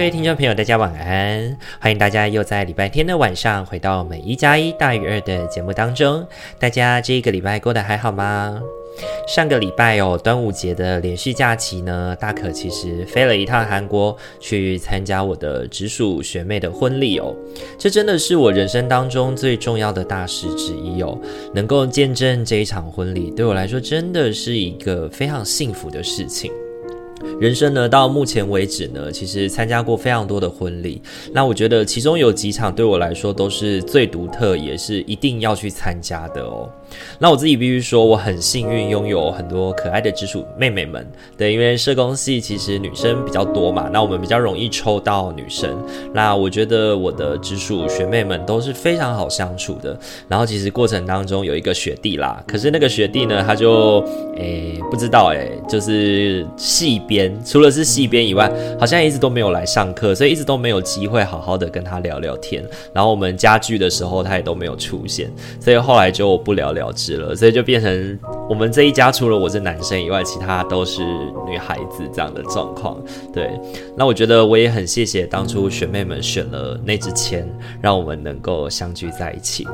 各位听众朋友，大家晚安！欢迎大家又在礼拜天的晚上回到我们一加一大于二的节目当中。大家这一个礼拜过得还好吗？上个礼拜哦，端午节的连续假期呢，大可其实飞了一趟韩国去参加我的直属学妹的婚礼哦。这真的是我人生当中最重要的大事之一哦。能够见证这一场婚礼，对我来说真的是一个非常幸福的事情。人生呢，到目前为止呢，其实参加过非常多的婚礼。那我觉得其中有几场对我来说都是最独特，也是一定要去参加的哦。那我自己必须说，我很幸运拥有很多可爱的直属妹妹们。对，因为社工系其实女生比较多嘛，那我们比较容易抽到女生。那我觉得我的直属学妹们都是非常好相处的。然后其实过程当中有一个学弟啦，可是那个学弟呢，他就诶不知道诶，就是系编，除了是系编以外，好像一直都没有来上课，所以一直都没有机会好好的跟他聊聊天。然后我们家聚的时候，他也都没有出现，所以后来就不了。了之了，所以就变成我们这一家除了我是男生以外，其他都是女孩子这样的状况。对，那我觉得我也很谢谢当初学妹们选了那支签，让我们能够相聚在一起。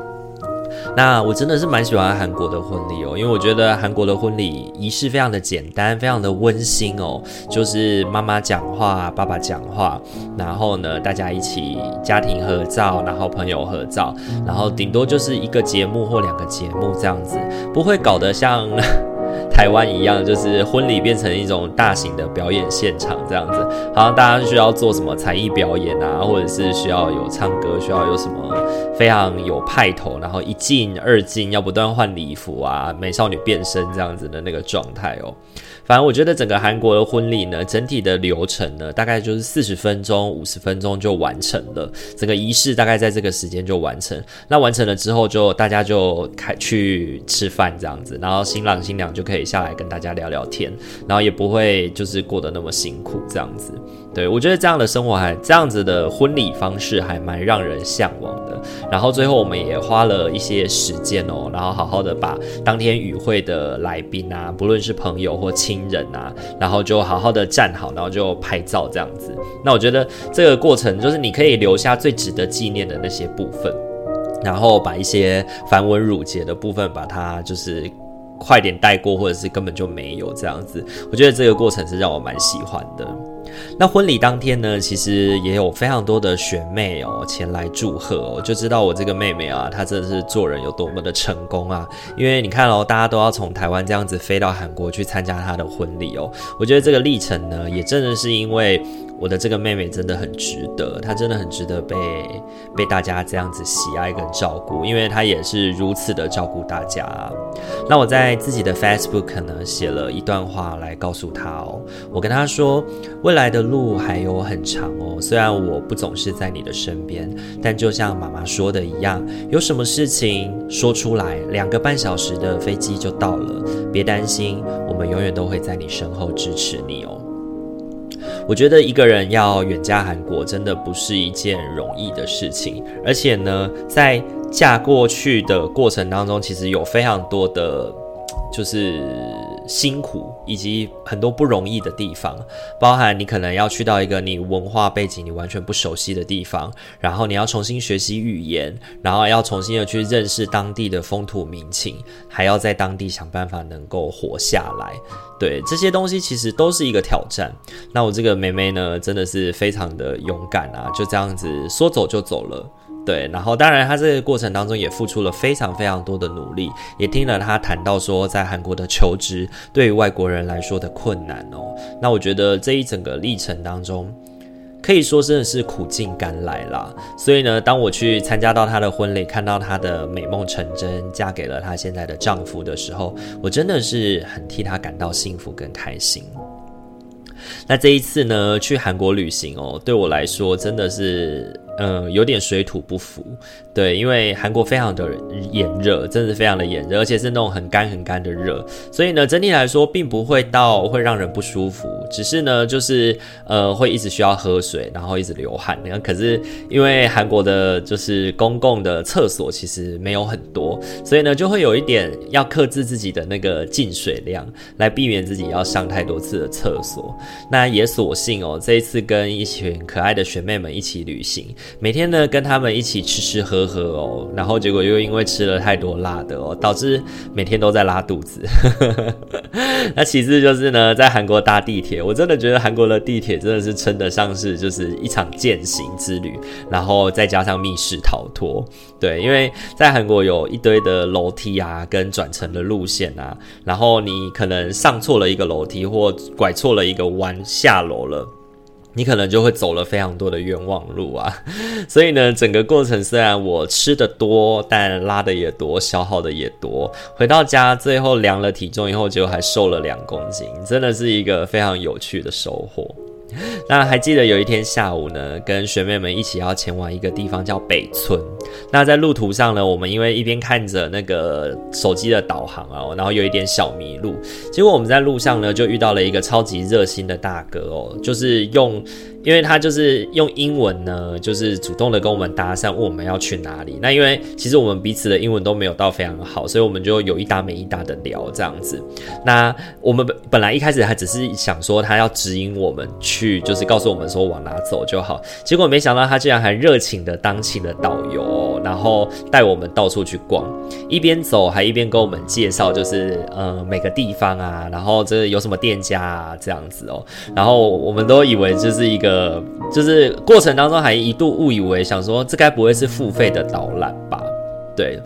那我真的是蛮喜欢韩国的婚礼哦，因为我觉得韩国的婚礼仪式非常的简单，非常的温馨哦，就是妈妈讲话，爸爸讲话，然后呢，大家一起家庭合照，然后朋友合照，然后顶多就是一个节目或两个节目这样子，不会搞得像。台湾一样，就是婚礼变成一种大型的表演现场这样子，好像大家需要做什么才艺表演啊，或者是需要有唱歌，需要有什么非常有派头，然后一进二进要不断换礼服啊，美少女变身这样子的那个状态哦。反正我觉得整个韩国的婚礼呢，整体的流程呢，大概就是四十分钟、五十分钟就完成了，整个仪式大概在这个时间就完成。那完成了之后，就大家就开去吃饭这样子，然后新郎新娘就可以下来跟大家聊聊天，然后也不会就是过得那么辛苦这样子。对，我觉得这样的生活还这样子的婚礼方式还蛮让人向往的。然后最后我们也花了一些时间哦，然后好好的把当天与会的来宾啊，不论是朋友或亲新人啊，然后就好好的站好，然后就拍照这样子。那我觉得这个过程就是你可以留下最值得纪念的那些部分，然后把一些繁文缛节的部分把它就是快点带过，或者是根本就没有这样子。我觉得这个过程是让我蛮喜欢的。那婚礼当天呢，其实也有非常多的学妹哦前来祝贺哦，就知道我这个妹妹啊，她真的是做人有多么的成功啊！因为你看哦，大家都要从台湾这样子飞到韩国去参加她的婚礼哦，我觉得这个历程呢，也真的是因为。我的这个妹妹真的很值得，她真的很值得被被大家这样子喜爱跟照顾，因为她也是如此的照顾大家。那我在自己的 Facebook 呢，写了一段话来告诉她哦，我跟她说，未来的路还有很长哦，虽然我不总是在你的身边，但就像妈妈说的一样，有什么事情说出来，两个半小时的飞机就到了，别担心，我们永远都会在你身后支持你哦。我觉得一个人要远嫁韩国，真的不是一件容易的事情。而且呢，在嫁过去的过程当中，其实有非常多的，就是。辛苦以及很多不容易的地方，包含你可能要去到一个你文化背景你完全不熟悉的地方，然后你要重新学习语言，然后要重新的去认识当地的风土民情，还要在当地想办法能够活下来。对，这些东西其实都是一个挑战。那我这个妹妹呢，真的是非常的勇敢啊，就这样子说走就走了。对，然后当然，他这个过程当中也付出了非常非常多的努力，也听了他谈到说，在韩国的求职对于外国人来说的困难哦。那我觉得这一整个历程当中，可以说真的是苦尽甘来啦。所以呢，当我去参加到她的婚礼，看到她的美梦成真，嫁给了她现在的丈夫的时候，我真的是很替她感到幸福跟开心。那这一次呢，去韩国旅行哦，对我来说真的是。嗯，有点水土不服，对，因为韩国非常的炎热，真的是非常的炎热，而且是那种很干很干的热，所以呢，整体来说并不会到会让人不舒服，只是呢，就是呃会一直需要喝水，然后一直流汗。那可是因为韩国的就是公共的厕所其实没有很多，所以呢就会有一点要克制自己的那个进水量，来避免自己要上太多次的厕所。那也所幸哦，这一次跟一群可爱的学妹们一起旅行。每天呢，跟他们一起吃吃喝喝哦，然后结果又因为吃了太多辣的哦，导致每天都在拉肚子。那其次就是呢，在韩国搭地铁，我真的觉得韩国的地铁真的是称得上是就是一场践行之旅，然后再加上密室逃脱。对，因为在韩国有一堆的楼梯啊，跟转乘的路线啊，然后你可能上错了一个楼梯，或拐错了一个弯下楼了。你可能就会走了非常多的冤枉路啊，所以呢，整个过程虽然我吃的多，但拉的也多，消耗的也多。回到家最后量了体重以后，结果还瘦了两公斤，真的是一个非常有趣的收获。那还记得有一天下午呢，跟学妹们一起要前往一个地方叫北村。那在路途上呢，我们因为一边看着那个手机的导航啊，然后有一点小迷路。结果我们在路上呢，就遇到了一个超级热心的大哥哦，就是用。因为他就是用英文呢，就是主动的跟我们搭讪，问我们要去哪里。那因为其实我们彼此的英文都没有到非常好，所以我们就有一搭没一搭的聊这样子。那我们本本来一开始还只是想说他要指引我们去，就是告诉我们说往哪走就好。结果没想到他竟然还热情的当起了导游，然后带我们到处去逛，一边走还一边跟我们介绍，就是呃每个地方啊，然后这有什么店家啊这样子哦。然后我们都以为就是一个。呃，就是过程当中还一度误以为想说，这该不会是付费的导览吧？对。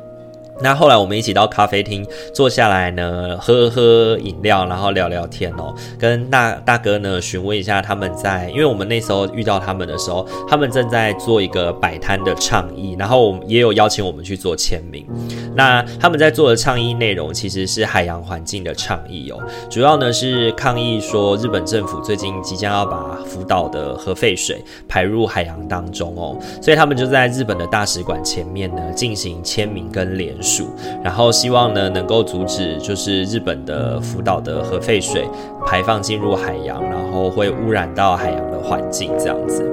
那后来我们一起到咖啡厅坐下来呢，喝喝饮料，然后聊聊天哦。跟大大哥呢询问一下他们在，因为我们那时候遇到他们的时候，他们正在做一个摆摊的倡议，然后也有邀请我们去做签名。那他们在做的倡议内容其实是海洋环境的倡议哦，主要呢是抗议说日本政府最近即将要把福岛的核废水排入海洋当中哦，所以他们就在日本的大使馆前面呢进行签名跟联。然后希望呢能够阻止，就是日本的福岛的核废水排放进入海洋，然后会污染到海洋的环境这样子。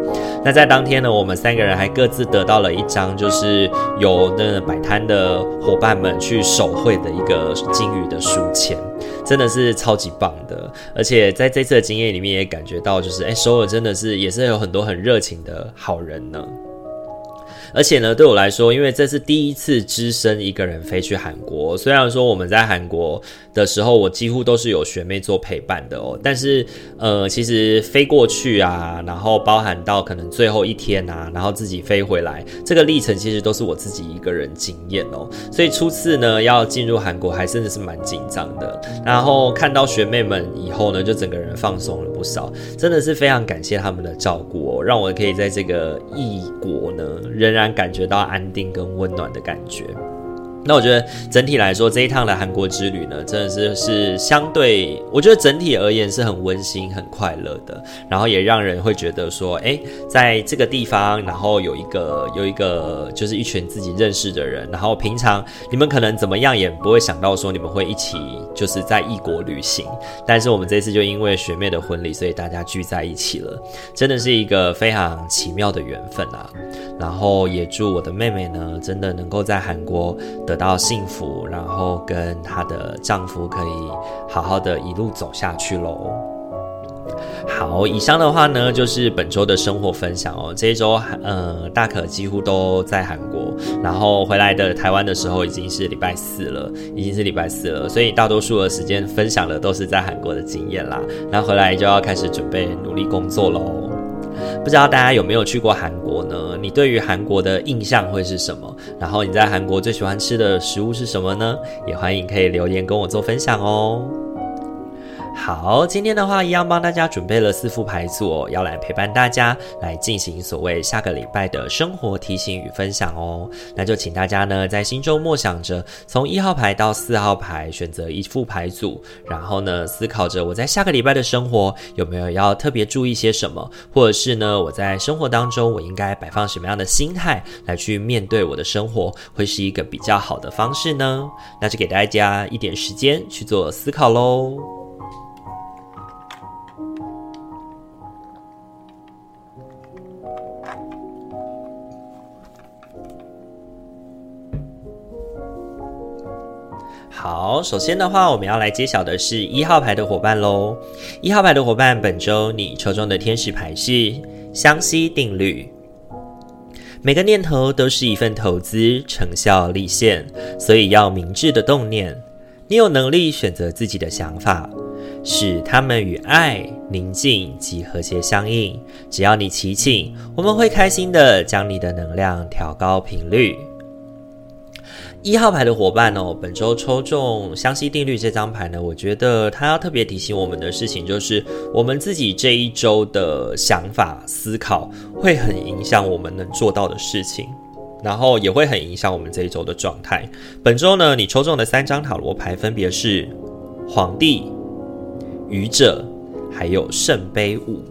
那在当天呢，我们三个人还各自得到了一张，就是由那摆摊的伙伴们去手绘的一个金鱼的书签，真的是超级棒的。而且在这次的经验里面也感觉到，就是哎，首尔真的是也是有很多很热情的好人呢。而且呢，对我来说，因为这是第一次只身一个人飞去韩国。虽然说我们在韩国的时候，我几乎都是有学妹做陪伴的哦，但是呃，其实飞过去啊，然后包含到可能最后一天啊，然后自己飞回来，这个历程其实都是我自己一个人经验哦。所以初次呢，要进入韩国还真的是蛮紧张的。然后看到学妹们以后呢，就整个人放松了不少，真的是非常感谢他们的照顾哦，让我可以在这个异国呢，仍然感觉到安定跟温暖的感觉。那我觉得整体来说，这一趟的韩国之旅呢，真的是是相对，我觉得整体而言是很温馨、很快乐的。然后也让人会觉得说，哎，在这个地方，然后有一个有一个就是一群自己认识的人，然后平常你们可能怎么样也不会想到说你们会一起就是在异国旅行。但是我们这次就因为学妹的婚礼，所以大家聚在一起了，真的是一个非常奇妙的缘分啊。然后也祝我的妹妹呢，真的能够在韩国得到幸福，然后跟她的丈夫可以好好的一路走下去喽。好，以上的话呢，就是本周的生活分享哦。这一周，呃，大可几乎都在韩国，然后回来的台湾的时候已经是礼拜四了，已经是礼拜四了，所以大多数的时间分享的都是在韩国的经验啦。那回来就要开始准备努力工作喽。不知道大家有没有去过韩国呢？你对于韩国的印象会是什么？然后你在韩国最喜欢吃的食物是什么呢？也欢迎可以留言跟我做分享哦。好，今天的话一样帮大家准备了四副牌组哦，要来陪伴大家来进行所谓下个礼拜的生活提醒与分享哦。那就请大家呢在心中默想着，从一号牌到四号牌选择一副牌组，然后呢思考着我在下个礼拜的生活有没有要特别注意些什么，或者是呢我在生活当中我应该摆放什么样的心态来去面对我的生活，会是一个比较好的方式呢？那就给大家一点时间去做思考喽。好，首先的话，我们要来揭晓的是一号牌的伙伴喽。一号牌的伙伴，本周你抽中的天使牌是相吸定律。每个念头都是一份投资，成效立现，所以要明智的动念。你有能力选择自己的想法，使他们与爱、宁静及和谐相应。只要你祈请，我们会开心的将你的能量调高频率。一号牌的伙伴哦，本周抽中湘西定律这张牌呢，我觉得它要特别提醒我们的事情，就是我们自己这一周的想法思考会很影响我们能做到的事情，然后也会很影响我们这一周的状态。本周呢，你抽中的三张塔罗牌分别是皇帝、愚者，还有圣杯五。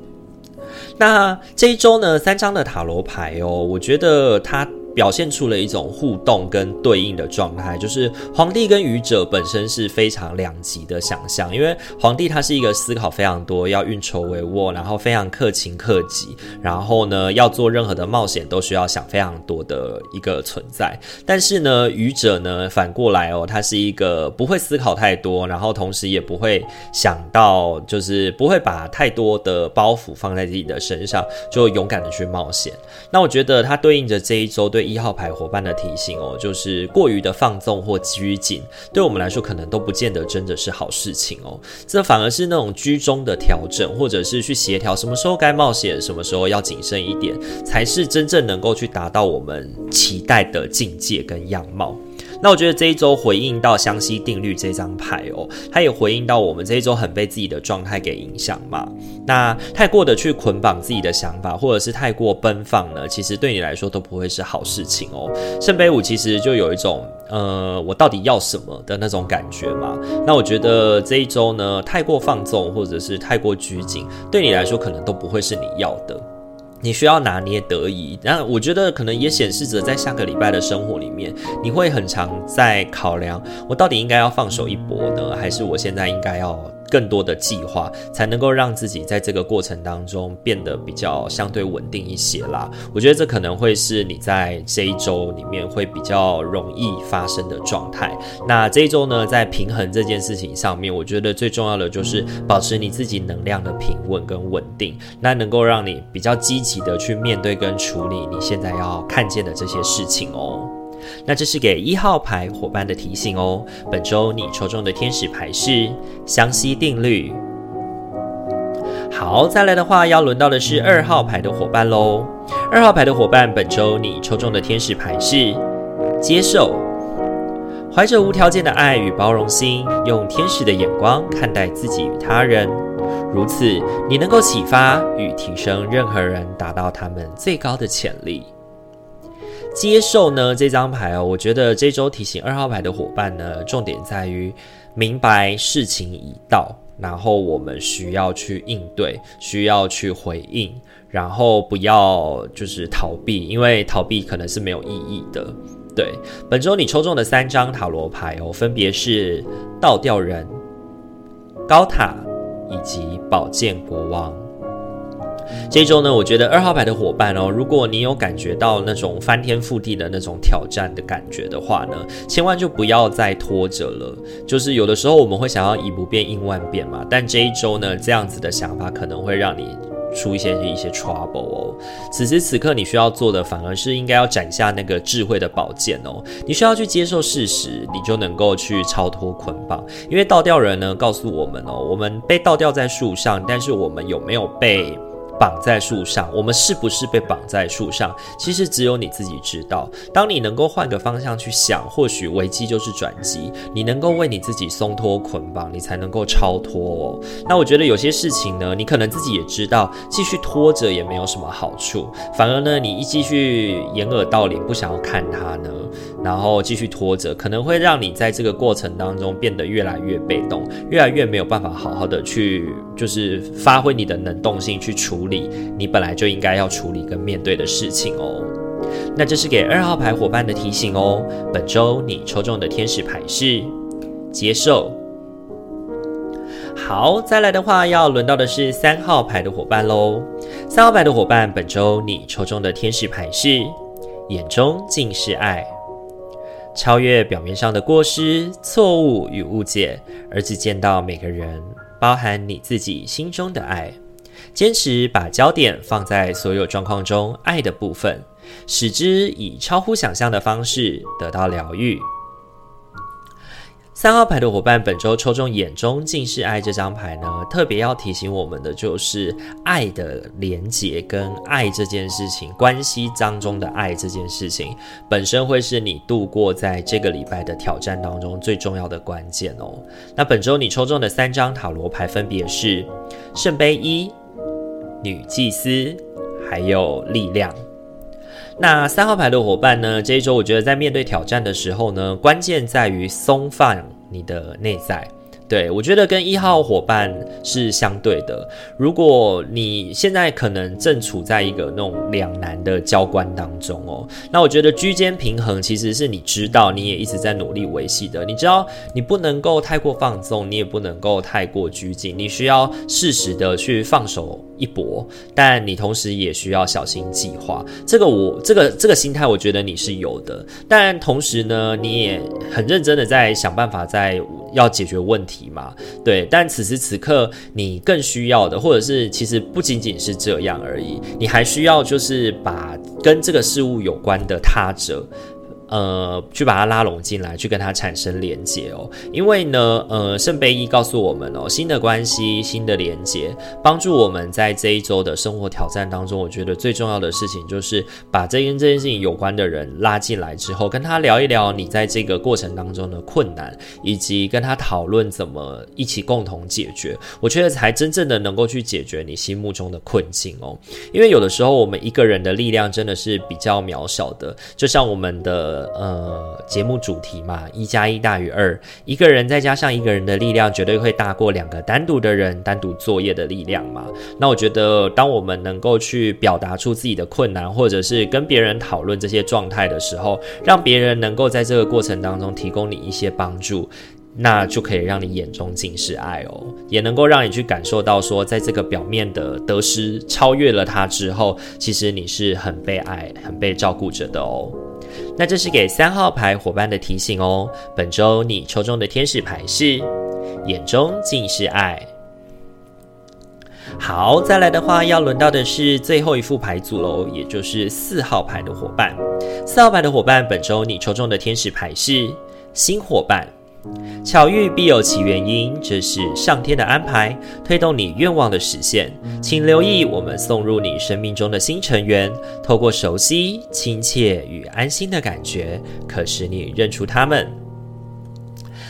那这一周呢，三张的塔罗牌哦，我觉得它。表现出了一种互动跟对应的状态，就是皇帝跟愚者本身是非常两极的想象，因为皇帝他是一个思考非常多，要运筹帷幄，然后非常克勤克己，然后呢要做任何的冒险都需要想非常多的一个存在。但是呢，愚者呢反过来哦，他是一个不会思考太多，然后同时也不会想到，就是不会把太多的包袱放在自己的身上，就勇敢的去冒险。那我觉得它对应着这一周对。一号牌伙伴的提醒哦，就是过于的放纵或拘谨，对我们来说可能都不见得真的是好事情哦。这反而是那种居中的调整，或者是去协调什么时候该冒险，什么时候要谨慎一点，才是真正能够去达到我们期待的境界跟样貌。那我觉得这一周回应到湘西定律这张牌哦，它也回应到我们这一周很被自己的状态给影响嘛。那太过的去捆绑自己的想法，或者是太过奔放呢，其实对你来说都不会是好事情哦。圣杯五其实就有一种呃，我到底要什么的那种感觉嘛。那我觉得这一周呢，太过放纵或者是太过拘谨，对你来说可能都不会是你要的。你需要拿捏得宜，那我觉得可能也显示着在下个礼拜的生活里面，你会很常在考量，我到底应该要放手一搏呢，还是我现在应该要更多的计划，才能够让自己在这个过程当中变得比较相对稳定一些啦。我觉得这可能会是你在这一周里面会比较容易发生的状态。那这一周呢，在平衡这件事情上面，我觉得最重要的就是保持你自己能量的平稳跟稳定，那能够让你比较积极的去面对跟处理你现在要看见的这些事情哦。那这是给一号牌伙伴的提醒哦。本周你抽中的天使牌是相吸定律。好，再来的话要轮到的是二号牌的伙伴喽。二号牌的伙伴，本周你抽中的天使牌是接受。怀着无条件的爱与包容心，用天使的眼光看待自己与他人，如此你能够启发与提升任何人，达到他们最高的潜力。接受呢，这张牌哦，我觉得这周提醒二号牌的伙伴呢，重点在于明白事情已到，然后我们需要去应对，需要去回应，然后不要就是逃避，因为逃避可能是没有意义的。对，本周你抽中的三张塔罗牌哦，分别是倒吊人、高塔以及宝剑国王。这周呢，我觉得二号牌的伙伴哦，如果你有感觉到那种翻天覆地的那种挑战的感觉的话呢，千万就不要再拖着了。就是有的时候我们会想要以不变应万变嘛，但这一周呢，这样子的想法可能会让你出一些一些 trouble 哦。此时此刻你需要做的，反而是应该要斩下那个智慧的宝剑哦。你需要去接受事实，你就能够去超脱捆绑。因为倒吊人呢，告诉我们哦，我们被倒吊在树上，但是我们有没有被？绑在树上，我们是不是被绑在树上？其实只有你自己知道。当你能够换个方向去想，或许危机就是转机。你能够为你自己松脱捆绑，你才能够超脱哦。那我觉得有些事情呢，你可能自己也知道，继续拖着也没有什么好处，反而呢，你一继续掩耳盗铃，不想要看它呢，然后继续拖着，可能会让你在这个过程当中变得越来越被动，越来越没有办法好好的去，就是发挥你的能动性去处理理你本来就应该要处理跟面对的事情哦。那这是给二号牌伙伴的提醒哦。本周你抽中的天使牌是接受。好，再来的话要轮到的是三号牌的伙伴喽。三号牌的伙伴，本周你抽中的天使牌是眼中尽是爱。超越表面上的过失、错误与误解，而只见到每个人，包含你自己心中的爱。坚持把焦点放在所有状况中爱的部分，使之以超乎想象的方式得到疗愈。三号牌的伙伴，本周抽中“眼中尽是爱”这张牌呢，特别要提醒我们的就是爱的连结跟爱这件事情，关系当中的爱这件事情本身会是你度过在这个礼拜的挑战当中最重要的关键哦。那本周你抽中的三张塔罗牌分别是圣杯一、女祭司，还有力量。那三号牌的伙伴呢？这一周我觉得在面对挑战的时候呢，关键在于松放你的内在。对，我觉得跟一号伙伴是相对的。如果你现在可能正处在一个那种两难的交关当中哦，那我觉得居间平衡其实是你知道，你也一直在努力维系的。你知道，你不能够太过放纵，你也不能够太过拘谨，你需要适时的去放手一搏，但你同时也需要小心计划。这个我这个这个心态，我觉得你是有的。但同时呢，你也很认真的在想办法，在要解决问题嘛。对，但此时此刻，你更需要的，或者是其实不仅仅是这样而已，你还需要就是把跟这个事物有关的他者。呃，去把它拉拢进来，去跟它产生连接哦。因为呢，呃，圣杯一告诉我们哦，新的关系、新的连接，帮助我们在这一周的生活挑战当中，我觉得最重要的事情就是把这跟这件事情有关的人拉进来之后，跟他聊一聊你在这个过程当中的困难，以及跟他讨论怎么一起共同解决。我觉得才真正的能够去解决你心目中的困境哦。因为有的时候我们一个人的力量真的是比较渺小的，就像我们的。呃，节目主题嘛，一加一大于二，一个人再加上一个人的力量，绝对会大过两个单独的人单独作业的力量嘛。那我觉得，当我们能够去表达出自己的困难，或者是跟别人讨论这些状态的时候，让别人能够在这个过程当中提供你一些帮助。那就可以让你眼中尽是爱哦，也能够让你去感受到说，在这个表面的得失超越了它之后，其实你是很被爱、很被照顾着的哦。那这是给三号牌伙伴的提醒哦。本周你抽中的天使牌是眼中尽是爱。好，再来的话要轮到的是最后一副牌组喽，也就是四号牌的伙伴。四号牌的伙伴，本周你抽中的天使牌是新伙伴。巧遇必有其原因，这是上天的安排，推动你愿望的实现。请留意，我们送入你生命中的新成员，透过熟悉、亲切与安心的感觉，可使你认出他们。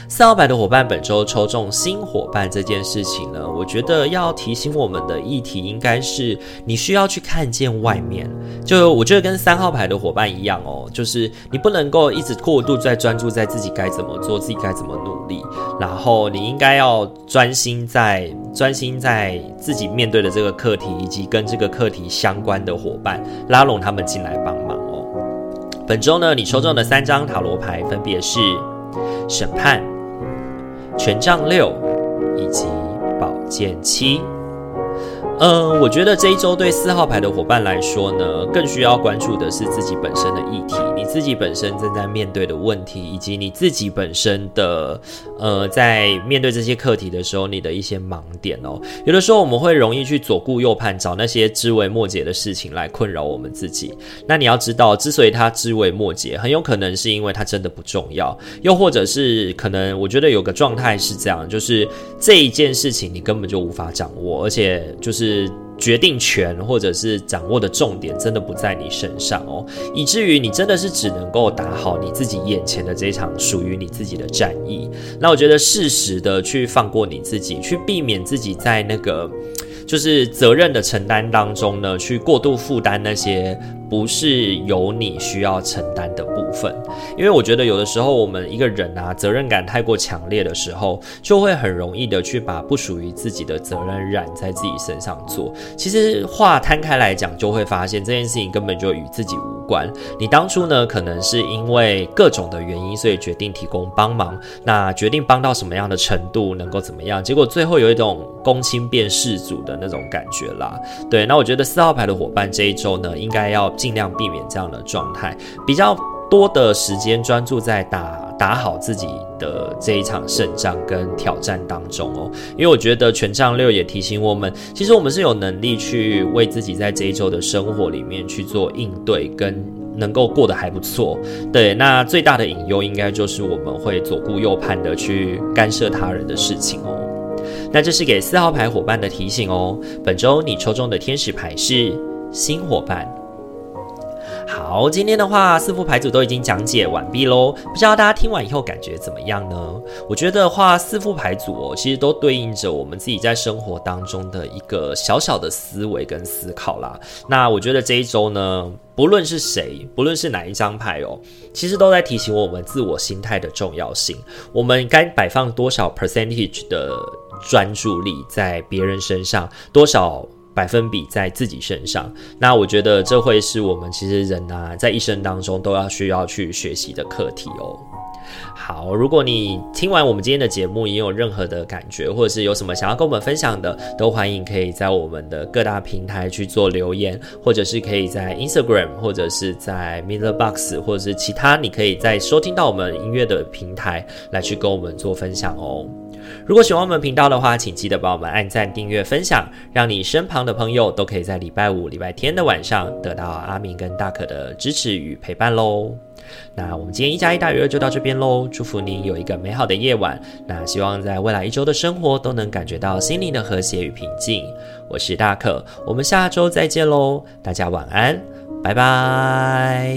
四号牌的伙伴，本周抽中新伙伴这件事情呢，我觉得要提醒我们的议题应该是，你需要去看见外面。就我觉得跟三号牌的伙伴一样哦，就是你不能够一直过度在专注在自己该怎么做，自己该怎么努力，然后你应该要专心在专心在自己面对的这个课题，以及跟这个课题相关的伙伴，拉拢他们进来帮忙哦。本周呢，你抽中的三张塔罗牌分别是审判。权杖六以及宝剑七。嗯，我觉得这一周对四号牌的伙伴来说呢，更需要关注的是自己本身的议题，你自己本身正在面对的问题，以及你自己本身的呃，在面对这些课题的时候，你的一些盲点哦。有的时候我们会容易去左顾右盼，找那些枝微末节的事情来困扰我们自己。那你要知道，之所以它枝微末节，很有可能是因为它真的不重要，又或者是可能我觉得有个状态是这样，就是这一件事情你根本就无法掌握，而且就是。是决定权或者是掌握的重点真的不在你身上哦，以至于你真的是只能够打好你自己眼前的这场属于你自己的战役。那我觉得适时的去放过你自己，去避免自己在那个就是责任的承担当中呢，去过度负担那些。不是由你需要承担的部分，因为我觉得有的时候我们一个人啊，责任感太过强烈的时候，就会很容易的去把不属于自己的责任染在自己身上做。其实话摊开来讲，就会发现这件事情根本就与自己无管。你当初呢，可能是因为各种的原因，所以决定提供帮忙，那决定帮到什么样的程度，能够怎么样，结果最后有一种公亲变世主的那种感觉啦。对，那我觉得四号牌的伙伴这一周呢，应该要。尽量避免这样的状态，比较多的时间专注在打打好自己的这一场胜仗跟挑战当中哦。因为我觉得权杖六也提醒我们，其实我们是有能力去为自己在这一周的生活里面去做应对，跟能够过得还不错。对，那最大的隐忧应该就是我们会左顾右盼的去干涉他人的事情哦。那这是给四号牌伙伴的提醒哦。本周你抽中的天使牌是新伙伴。好，今天的话，四副牌组都已经讲解完毕喽。不知道大家听完以后感觉怎么样呢？我觉得话，四副牌组哦，其实都对应着我们自己在生活当中的一个小小的思维跟思考啦。那我觉得这一周呢，不论是谁，不论是哪一张牌哦，其实都在提醒我们自我心态的重要性。我们该摆放多少 percentage 的专注力在别人身上，多少？百分比在自己身上，那我觉得这会是我们其实人啊，在一生当中都要需要去学习的课题哦。好，如果你听完我们今天的节目，也有任何的感觉，或者是有什么想要跟我们分享的，都欢迎可以在我们的各大平台去做留言，或者是可以在 Instagram，或者是在 Miller Box，或者是其他你可以在收听到我们音乐的平台来去跟我们做分享哦。如果喜欢我们频道的话，请记得帮我们按赞、订阅、分享，让你身旁的朋友都可以在礼拜五、礼拜天的晚上得到阿明跟大可的支持与陪伴喽。那我们今天一加一大于二就到这边喽，祝福您有一个美好的夜晚。那希望在未来一周的生活都能感觉到心灵的和谐与平静。我是大可，我们下周再见喽，大家晚安，拜拜。